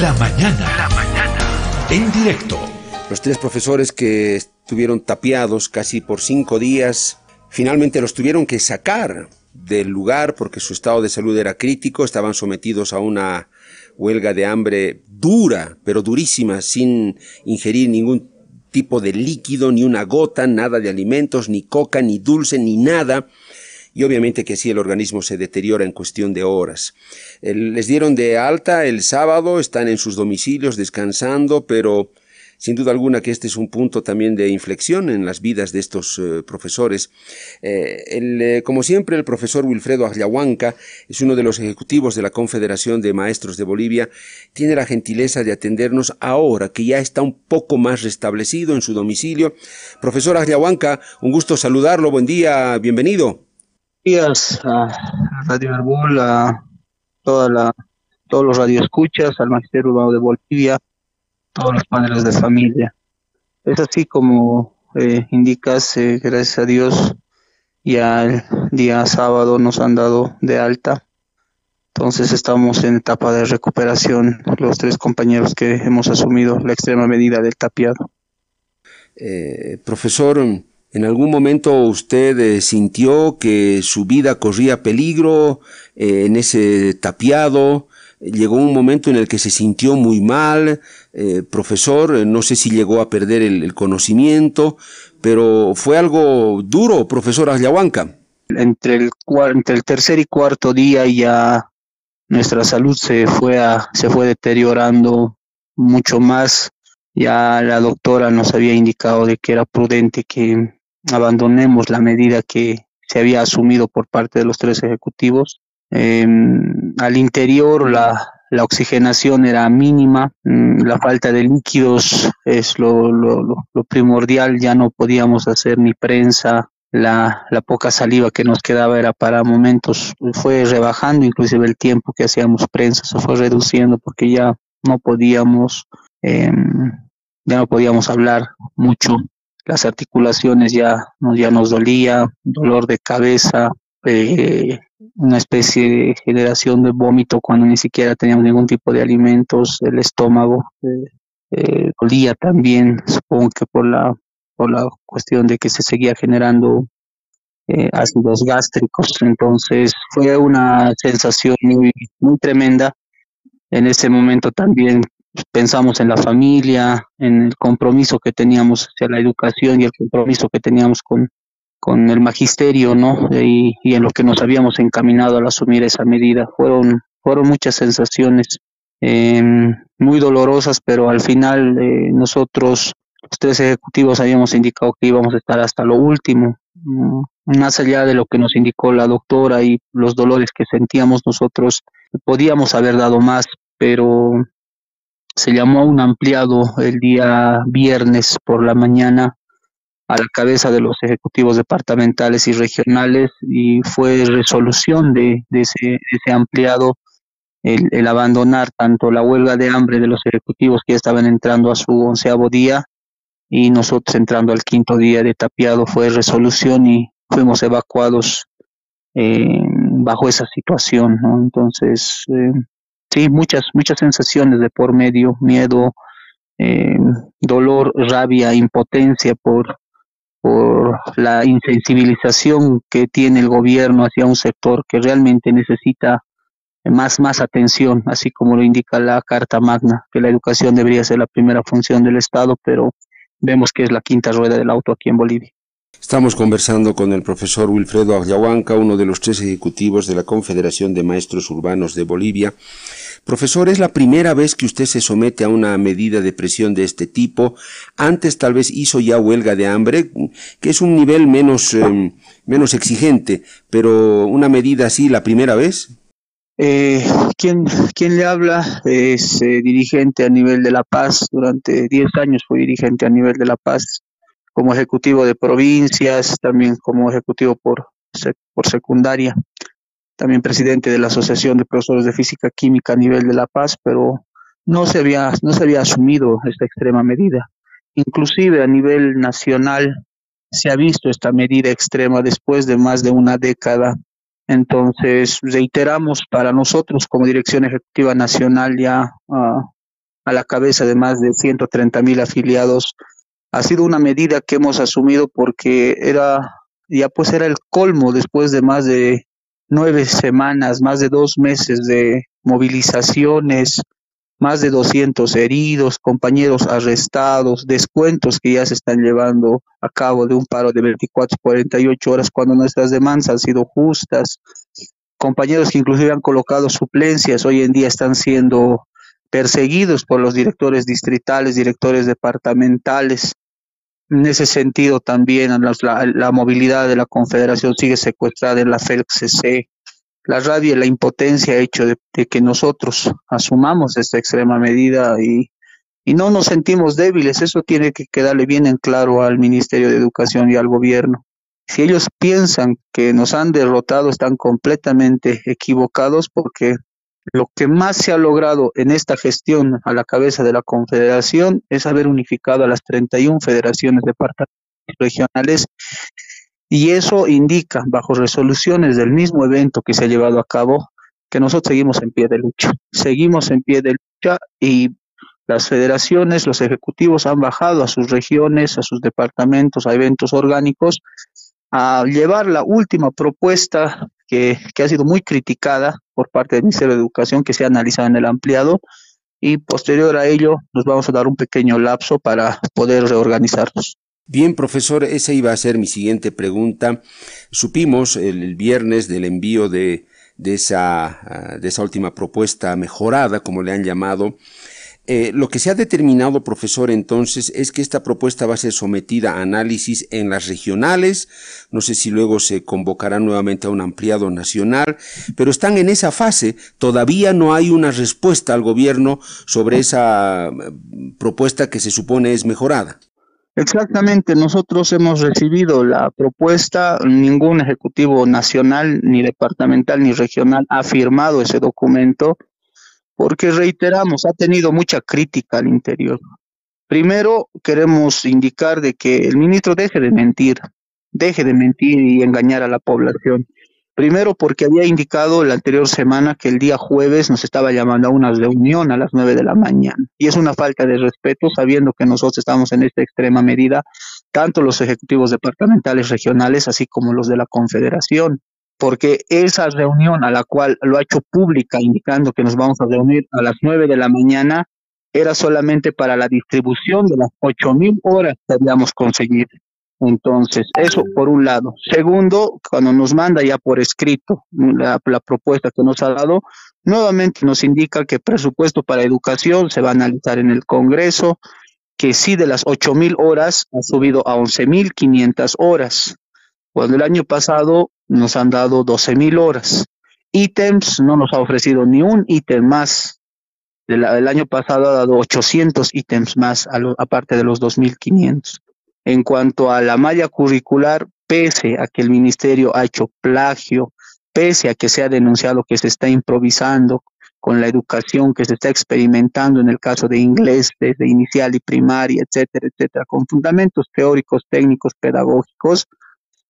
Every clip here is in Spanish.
La mañana. La mañana. En directo. Los tres profesores que estuvieron tapiados casi por cinco días, finalmente los tuvieron que sacar del lugar porque su estado de salud era crítico, estaban sometidos a una huelga de hambre dura, pero durísima, sin ingerir ningún tipo de líquido, ni una gota, nada de alimentos, ni coca, ni dulce, ni nada y obviamente que así el organismo se deteriora en cuestión de horas. les dieron de alta el sábado, están en sus domicilios descansando, pero sin duda alguna que este es un punto también de inflexión en las vidas de estos eh, profesores. Eh, eh, como siempre, el profesor Wilfredo Agliahuanca es uno de los ejecutivos de la Confederación de Maestros de Bolivia. Tiene la gentileza de atendernos ahora que ya está un poco más restablecido en su domicilio. Profesor Agliahuanca, un gusto saludarlo. Buen día, bienvenido días a Radio Arbol, a toda la, todos los radioescuchas, al Magisterio Urbano de Bolivia, todos los padres de familia. Es así como eh, indicas, eh, gracias a Dios, ya el día sábado nos han dado de alta. Entonces estamos en etapa de recuperación los tres compañeros que hemos asumido la extrema medida del tapiado. Eh, profesor, ¿En algún momento usted eh, sintió que su vida corría peligro eh, en ese tapiado? Llegó un momento en el que se sintió muy mal, eh, profesor, no sé si llegó a perder el, conocimiento, pero fue algo duro, profesor Ayahuanca. Entre el, entre el tercer y cuarto día ya nuestra salud se fue, a, se fue deteriorando mucho más. Ya la doctora nos había indicado de que era prudente que abandonemos la medida que se había asumido por parte de los tres ejecutivos. Em, al interior la, la, oxigenación era mínima, mm, la falta de líquidos es lo, lo, lo, primordial, ya no podíamos hacer ni prensa, la, la, poca saliva que nos quedaba era para momentos, fue rebajando inclusive el tiempo que hacíamos prensa, se fue reduciendo porque ya no podíamos, em, ya no podíamos hablar mucho las articulaciones ya, ya nos dolía, dolor de cabeza, eh, una especie de generación de vómito cuando ni siquiera teníamos ningún tipo de alimentos, el estómago eh, eh, dolía también, supongo que por la, por la cuestión de que se seguía generando ácidos gástricos, entonces fue una sensación muy, muy tremenda. En ese momento también pensamos en la familia, en el compromiso que teníamos hacia la educación y el compromiso que teníamos con, con el magisterio, ¿no? Y, en lo que nos habíamos encaminado al asumir esa medida. Fueron, fueron muchas sensaciones em, muy dolorosas, pero al final eh, nosotros, los tres ejecutivos, habíamos indicado que íbamos a estar hasta lo último. Mm, más allá de lo que nos indicó la doctora y los dolores que sentíamos nosotros, podíamos haber dado más, pero se llamó a un ampliado el día viernes por la mañana a la cabeza de los ejecutivos departamentales y regionales y fue resolución de, ese, ampliado el, abandonar tanto la huelga de hambre de los ejecutivos que estaban entrando a su onceavo día y nosotros entrando al quinto día de tapiado fue resolución y fuimos evacuados eh, bajo esa situación. ¿no? Entonces, eh, sí, muchas, muchas sensaciones de por medio, miedo, eh, dolor, rabia, impotencia por, por la insensibilización que tiene el gobierno hacia un sector que realmente necesita más, más atención, así como lo indica la Carta Magna, que la educación debería ser la primera función del Estado, pero vemos que es la quinta rueda del auto aquí en Bolivia. Estamos conversando con el profesor Wilfredo Agliahuanca, uno de los tres ejecutivos de la Confederación de Maestros Urbanos de Bolivia. Profesor, ¿es la primera vez que usted se somete a una medida de presión de este tipo? Antes tal vez hizo ya huelga de hambre, que es un nivel menos, em, menos exigente, pero una medida así la primera vez. Eh, quien, quien le habla es eh, dirigente a nivel de La Paz. Durante 10 años fui dirigente a nivel de La Paz como ejecutivo de provincias, también como ejecutivo por, por secundaria, también presidente de la Asociación de Profesores de Física Química a nivel de La Paz, pero no se había, no se había asumido esta extrema medida. Inclusive a nivel nacional se ha visto esta medida extrema después de más de una década. Entonces, reiteramos para nosotros como Dirección Ejecutiva Nacional ya ah, a la cabeza de más de 130 mil afiliados, ha sido una medida que hemos asumido porque era, ya pues era el colmo después de más de nueve semanas, más de dos meses de movilizaciones, más de 200 heridos, compañeros arrestados, descuentos que ya se están llevando a cabo de un paro de 24 48 horas cuando nuestras demandas han sido justas, compañeros que inclusive han colocado suplencias, hoy en día están siendo perseguidos por los directores distritales, directores departamentales. En ese sentido también la, movilidad de la Confederación sigue secuestrada en la FELCC la rabia y la impotencia ha hecho de, que nosotros asumamos esta extrema medida y, y no nos sentimos débiles. Eso tiene que quedarle bien en claro al Ministerio de Educación y al gobierno. Si ellos piensan que nos han derrotado, están completamente equivocados porque lo que más se ha logrado en esta gestión a la cabeza de la Confederación es haber unificado a las 31 federaciones departamentales regionales y eso indica, bajo resoluciones del mismo evento que se ha llevado a cabo, que nosotros seguimos en pie de lucha. Seguimos en pie de lucha y las federaciones, los ejecutivos han bajado a sus regiones, a sus departamentos, a eventos orgánicos, a llevar la última propuesta que, ha sido muy criticada por parte del Ministerio de Educación, que se ha analizado en el ampliado, y posterior a ello nos vamos a dar un pequeño lapso para poder reorganizarnos. Bien, profesor, esa iba a ser mi siguiente pregunta. Supimos el, viernes del envío ah, de esa última propuesta mejorada, como le han llamado. Eh, lo que se ha determinado, profesor, entonces, es que esta propuesta va a ser sometida a análisis en las regionales. No sé si luego se convocará nuevamente a un ampliado nacional, pero están en esa fase. Todavía no hay una respuesta al gobierno sobre esa mm, propuesta que se supone es mejorada. Exactamente, nosotros hemos recibido la propuesta, ningún ejecutivo nacional, ni departamental, ni regional ha firmado ese documento, porque reiteramos, ha tenido mucha crítica al interior. Primero, queremos indicar de que el ministro deje de mentir, deje de mentir y engañar a la población. Primero porque había indicado la anterior semana que el día jueves nos estaba llamando a una reunión a las nueve de la mañana. Y es una falta de respeto sabiendo que nosotros estamos en esta extrema medida, tanto los ejecutivos departamentales regionales así como los de la Confederación. Porque esa reunión a la cual lo ha hecho pública indicando que nos vamos a reunir a las nueve de la mañana era solamente para la distribución de las ocho mil horas que habíamos conseguido. Entonces, eso por un lado. Segundo, cuando nos manda ya por escrito la, propuesta que nos ha dado, nuevamente nos indica que presupuesto para educación se va a analizar en el Congreso, que sí de las ocho mil horas ha subido a once mil quinientas horas, cuando el año pasado nos han dado doce mil horas. Ítems no nos ha ofrecido ni un ítem más. El, año pasado ha dado 800 ítems más, aparte de los 2.500. En cuanto a la malla curricular, pese a que el ministerio ha hecho plagio, pese a que se ha denunciado que se está improvisando con la educación que se está experimentando en el caso de inglés desde inicial y primaria, etcétera, etcétera, con fundamentos teóricos, técnicos, pedagógicos,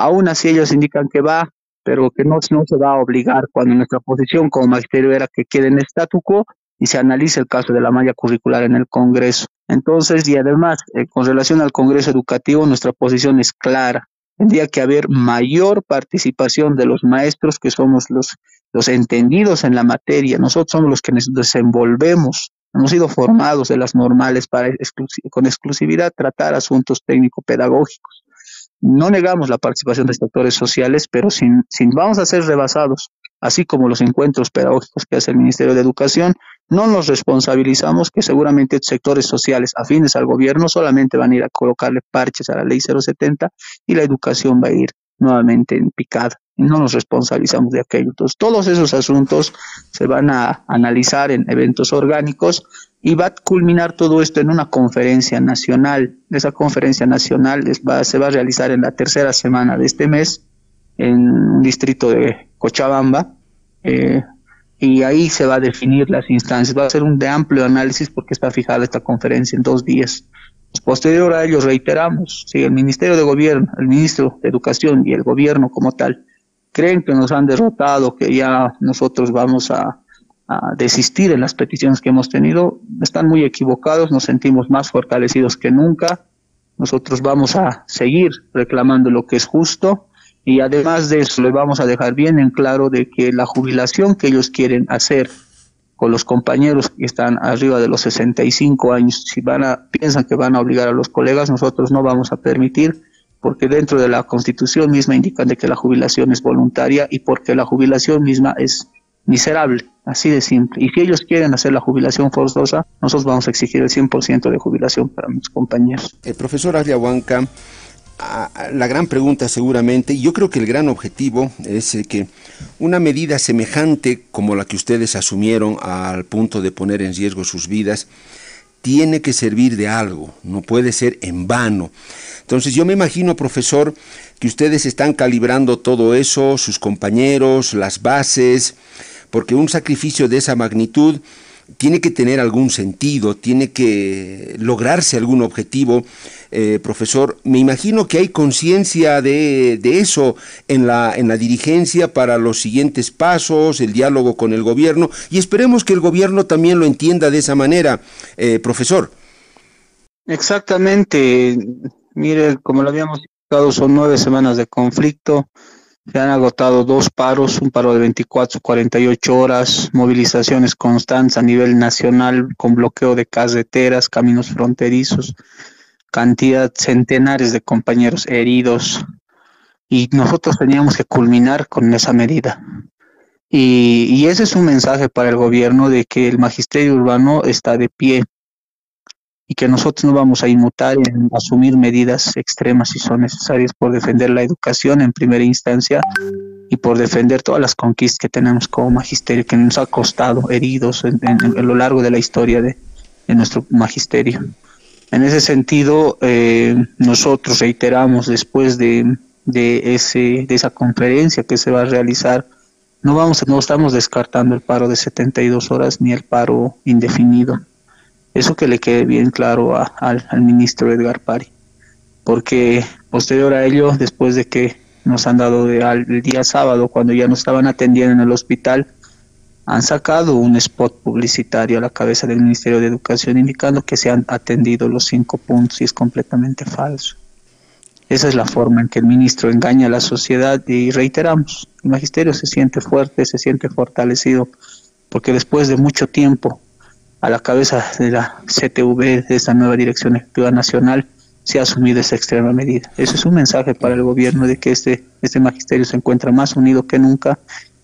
aún así ellos indican que va, pero que no, se va a obligar cuando nuestra posición como magisterio era que quede en statu quo y se analice el caso de la malla curricular en el Congreso. Entonces, y además, eh, con relación al Congreso Educativo, nuestra posición es clara. Tendría que haber mayor participación de los maestros, que somos los, los entendidos en la materia. Nosotros somos los que nos desenvolvemos. Hemos sido formados de las normales para con exclusividad tratar asuntos técnico-pedagógicos. No negamos la participación de sectores sociales, pero sin, vamos a ser rebasados, así como los encuentros pedagógicos que hace el Ministerio de Educación, no nos responsabilizamos que seguramente sectores sociales afines al gobierno solamente van a ir a colocarle parches a la ley 070 y la educación va a ir nuevamente en picada. No nos responsabilizamos de aquello. Entonces, todos esos asuntos se van a analizar en eventos orgánicos y va a culminar todo esto en una conferencia nacional. Esa conferencia nacional se va a realizar en la tercera semana de este mes en un distrito de Cochabamba. Eh, y ahí se va a definir las instancias. Va a ser un de amplio análisis porque está fijada esta conferencia en dos días. Posterior a ello, reiteramos, si el Ministerio de Gobierno, el Ministro de Educación y el Gobierno como tal creen que nos han derrotado, que ya nosotros vamos a, desistir en las peticiones que hemos tenido, están muy equivocados, nos sentimos más fortalecidos que nunca. Nosotros vamos a seguir reclamando lo que es justo y además de eso les vamos a dejar bien en claro de que la jubilación que ellos quieren hacer con los compañeros que están arriba de los 65 años, si van a, piensan que van a obligar a los colegas, nosotros no vamos a permitir, porque dentro de la Constitución misma indican de que la jubilación es voluntaria y porque la jubilación misma es miserable, así de simple. Y si ellos quieren hacer la jubilación forzosa, nosotros vamos a exigir el 100% de jubilación para mis compañeros. El profesor Ariahuanca la gran pregunta seguramente, y yo creo que el gran objetivo es que una medida semejante como la que ustedes asumieron al punto de poner en riesgo sus vidas, tiene que servir de algo, no puede ser en vano. Entonces yo me imagino, profesor, que ustedes están calibrando todo eso, sus compañeros, las bases, porque un sacrificio de esa magnitud tiene que tener algún sentido, tiene que lograrse algún objetivo. Eh, profesor, me imagino que hay conciencia de, eso en la, en la dirigencia para los siguientes pasos, el diálogo con el gobierno, y esperemos que el gobierno también lo entienda de esa manera, eh, profesor. Exactamente. Mire, como lo habíamos explicado, son nueve semanas de conflicto. Se han agotado dos paros, un paro de 24, 48 horas, movilizaciones constantes a nivel nacional con bloqueo de carreteras, caminos fronterizos, cantidad, centenares de compañeros heridos. Y nosotros teníamos que culminar con esa medida. Y, y ese es un mensaje para el gobierno de que el magisterio urbano está de pie, y que nosotros no vamos a inmutar en asumir medidas extremas si son necesarias por defender la educación en primera instancia y por defender todas las conquistas que tenemos como magisterio, que nos ha costado heridos en, lo largo de la historia de, nuestro magisterio. En ese sentido, eh, nosotros reiteramos después de, de, ese, de esa conferencia que se va a realizar, no, vamos, no estamos descartando el paro de 72 horas ni el paro indefinido eso que le quede bien claro al, ministro Edgar Pari, porque posterior a ello, después de que nos han dado de, el día sábado, cuando ya nos estaban atendiendo en el hospital, han sacado un spot publicitario a la cabeza del Ministerio de Educación indicando que se han atendido los cinco puntos y es completamente falso. Esa es la forma en que el ministro engaña a la sociedad y reiteramos, el magisterio se siente fuerte, se siente fortalecido, porque después de mucho tiempo a la cabeza de la CTV, de esta nueva Dirección Ejecutiva Nacional, se ha asumido esa extrema medida. Eso es un mensaje para el gobierno de que este, este magisterio se encuentra más unido que nunca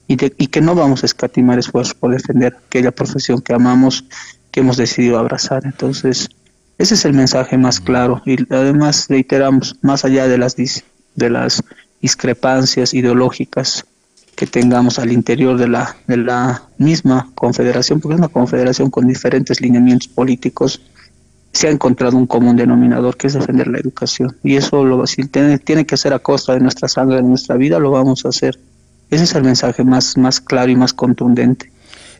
y, y que no vamos a escatimar esfuerzos por defender aquella profesión que amamos, que hemos decidido abrazar. Entonces, ese es el mensaje más claro y además reiteramos, más allá de las, de las discrepancias ideológicas que tengamos al interior de la, de la misma confederación, porque es una confederación con diferentes lineamientos políticos, se ha encontrado un común denominador que es defender la educación. Y eso lo, si tiene, tiene que ser a costa de nuestra sangre, de nuestra vida, lo vamos a hacer. Ese es el mensaje más, más claro y más contundente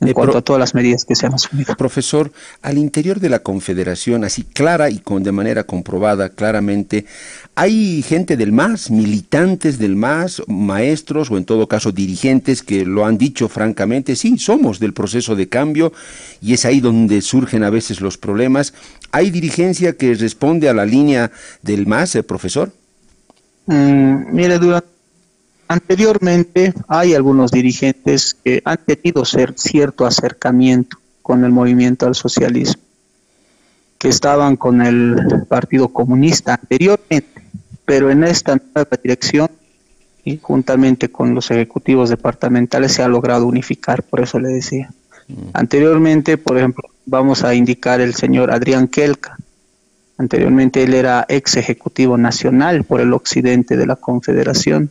en cuanto a todas las medidas que se han asumido. Profesor, al interior de la Confederación, así clara y con de manera comprobada claramente, hay gente del MAS, militantes del MAS, maestros o en todo caso dirigentes que lo han dicho francamente, sí, somos del proceso de cambio y es ahí donde surgen a veces los problemas. ¿Hay dirigencia que responde a la línea del MAS, eh, profesor? Mm, mire, durante Anteriormente hay algunos dirigentes que han tenido ser cierto acercamiento con el movimiento al socialismo, que estaban con el Partido Comunista anteriormente, pero en esta nueva dirección y juntamente con los ejecutivos departamentales se ha logrado unificar, por eso le decía. Mm. Anteriormente, por ejemplo, vamos a indicar el señor Adrián Kelka. Anteriormente él era ex ejecutivo nacional por el occidente de la Confederación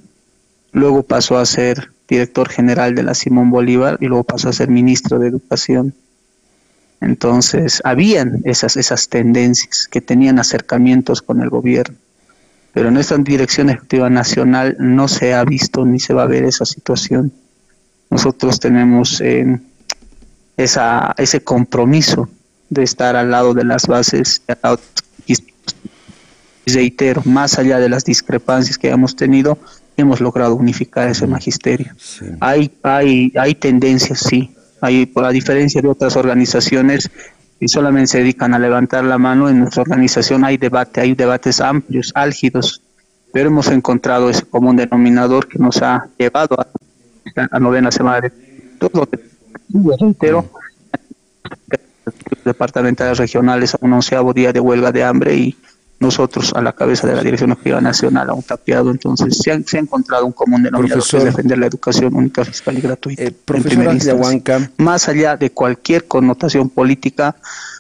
luego pasó a ser director general de la Simón Bolívar y luego pasó a ser ministro de Educación. Entonces, habían esas, esas tendencias que tenían acercamientos con el gobierno, pero en esta Dirección Ejecutiva Nacional no se ha visto ni se va a ver esa situación. Nosotros tenemos eh, esa, ese compromiso de estar al lado de las bases y reitero, más allá de las discrepancias que hemos tenido, hemos logrado unificar ese magisterio. Hay, hay, hay tendencias, sí, Ahí, por la diferencia de otras organizaciones y solamente se dedican a levantar la mano, en nuestra organización hay debate, hay debates amplios, álgidos, pero hemos encontrado ese común denominador que nos ha llevado a la novena semana de todo reitero, departamentales regionales a un onceavo día de huelga de hambre y nosotros a la cabeza de la Dirección Ejecutiva Nacional a un tapiado, entonces se, se ha encontrado un común denominador que es defender la educación única, fiscal y gratuita. Eh, profesor más allá de cualquier connotación política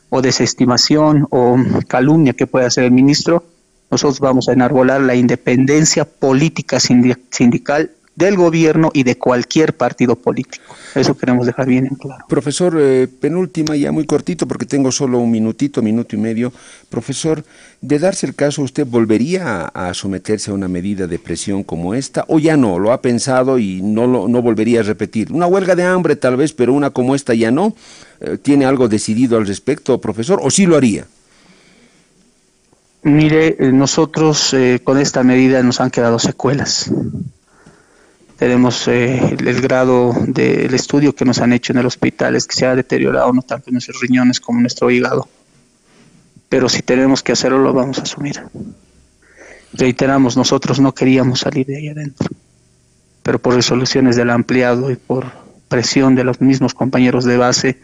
o desestimación o calumnia que pueda hacer el ministro, nosotros vamos a enarbolar la independencia política sindical del gobierno y de cualquier partido político. Eso queremos dejar bien en claro. Profesor, eh, penúltima, ya muy cortito porque tengo solo un minutito, minuto y medio. Profesor, de darse el caso, ¿usted volvería a, someterse a una medida de presión como esta o ya no? ¿Lo ha pensado y no, lo, no volvería a repetir? Una huelga de hambre tal vez, pero una como esta ya no. Eh, ¿Tiene algo decidido al respecto, profesor, o sí lo haría? Mire, eh, nosotros con esta medida nos han quedado secuelas tenemos eh, el, grado del estudio que nos han hecho en el hospital es que se ha deteriorado no tanto nuestros riñones como nuestro hígado. Pero si tenemos que hacerlo, lo vamos a asumir. Reiteramos, nosotros no queríamos salir de ahí adentro, pero por resoluciones del ampliado y por presión de los mismos compañeros de base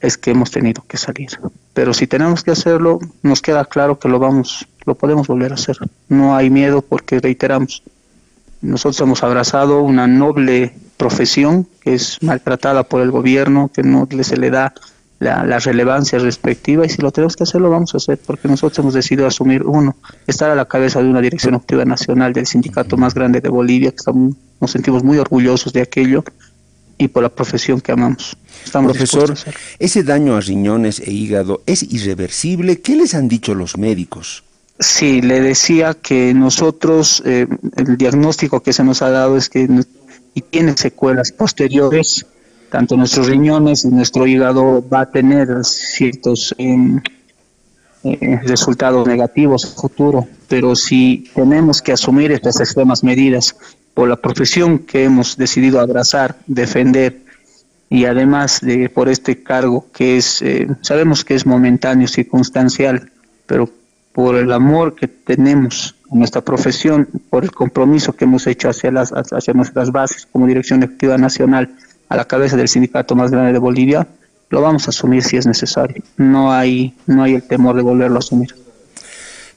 es que hemos tenido que salir. Pero si tenemos que hacerlo, nos queda claro que lo vamos, lo podemos volver a hacer. No hay miedo porque reiteramos, nosotros hemos abrazado una noble profesión que es maltratada por el gobierno, que no se le da la, relevancia respectiva y si lo tenemos que hacer lo vamos a hacer porque nosotros hemos decidido asumir uno, estar a la cabeza de una dirección activa nacional del sindicato más grande de Bolivia, que estamos, nos sentimos muy orgullosos de aquello y por la profesión que amamos. Estamos Profesor, ese daño a riñones e hígado es irreversible. ¿Qué les han dicho los médicos? Sí, le decía que nosotros, eh, el diagnóstico que se nos ha dado es que y tiene secuelas posteriores, tanto nuestros riñones y nuestro hígado va a tener ciertos em, eh, resultados negativos en futuro, pero si tenemos que asumir estas extremas medidas por la profesión que hemos decidido abrazar, defender y además de por este cargo que es, eh, sabemos que es momentáneo, circunstancial, pero por el amor que tenemos en nuestra profesión, por el compromiso que hemos hecho hacia, las, hacia nuestras bases como Dirección Ejecutiva Nacional a la cabeza del sindicato más grande de Bolivia, lo vamos a asumir si es necesario. No hay, no hay el temor de volverlo a asumir.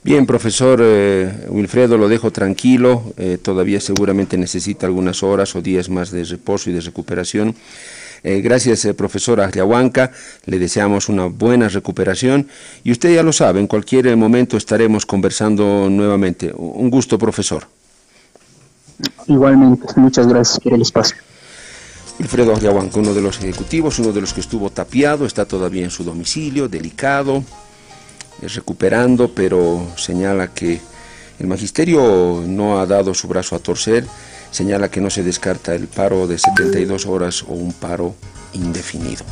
Bien, profesor eh, Wilfredo, lo dejo tranquilo, eh, todavía seguramente necesita algunas horas o días más de reposo y de recuperación. Eh, gracias, eh, profesora Agriahuanca. Le deseamos una buena recuperación. Y usted ya lo sabe, en cualquier momento estaremos conversando nuevamente. Un gusto, profesor. Igualmente, muchas gracias por el espacio. Alfredo Agriahuanca, uno de los ejecutivos, uno de los que estuvo tapiado, está todavía en su domicilio, delicado, recuperando, pero señala que el magisterio no ha dado su brazo a torcer señala que no se descarta el paro de 72 horas o un paro indefinido.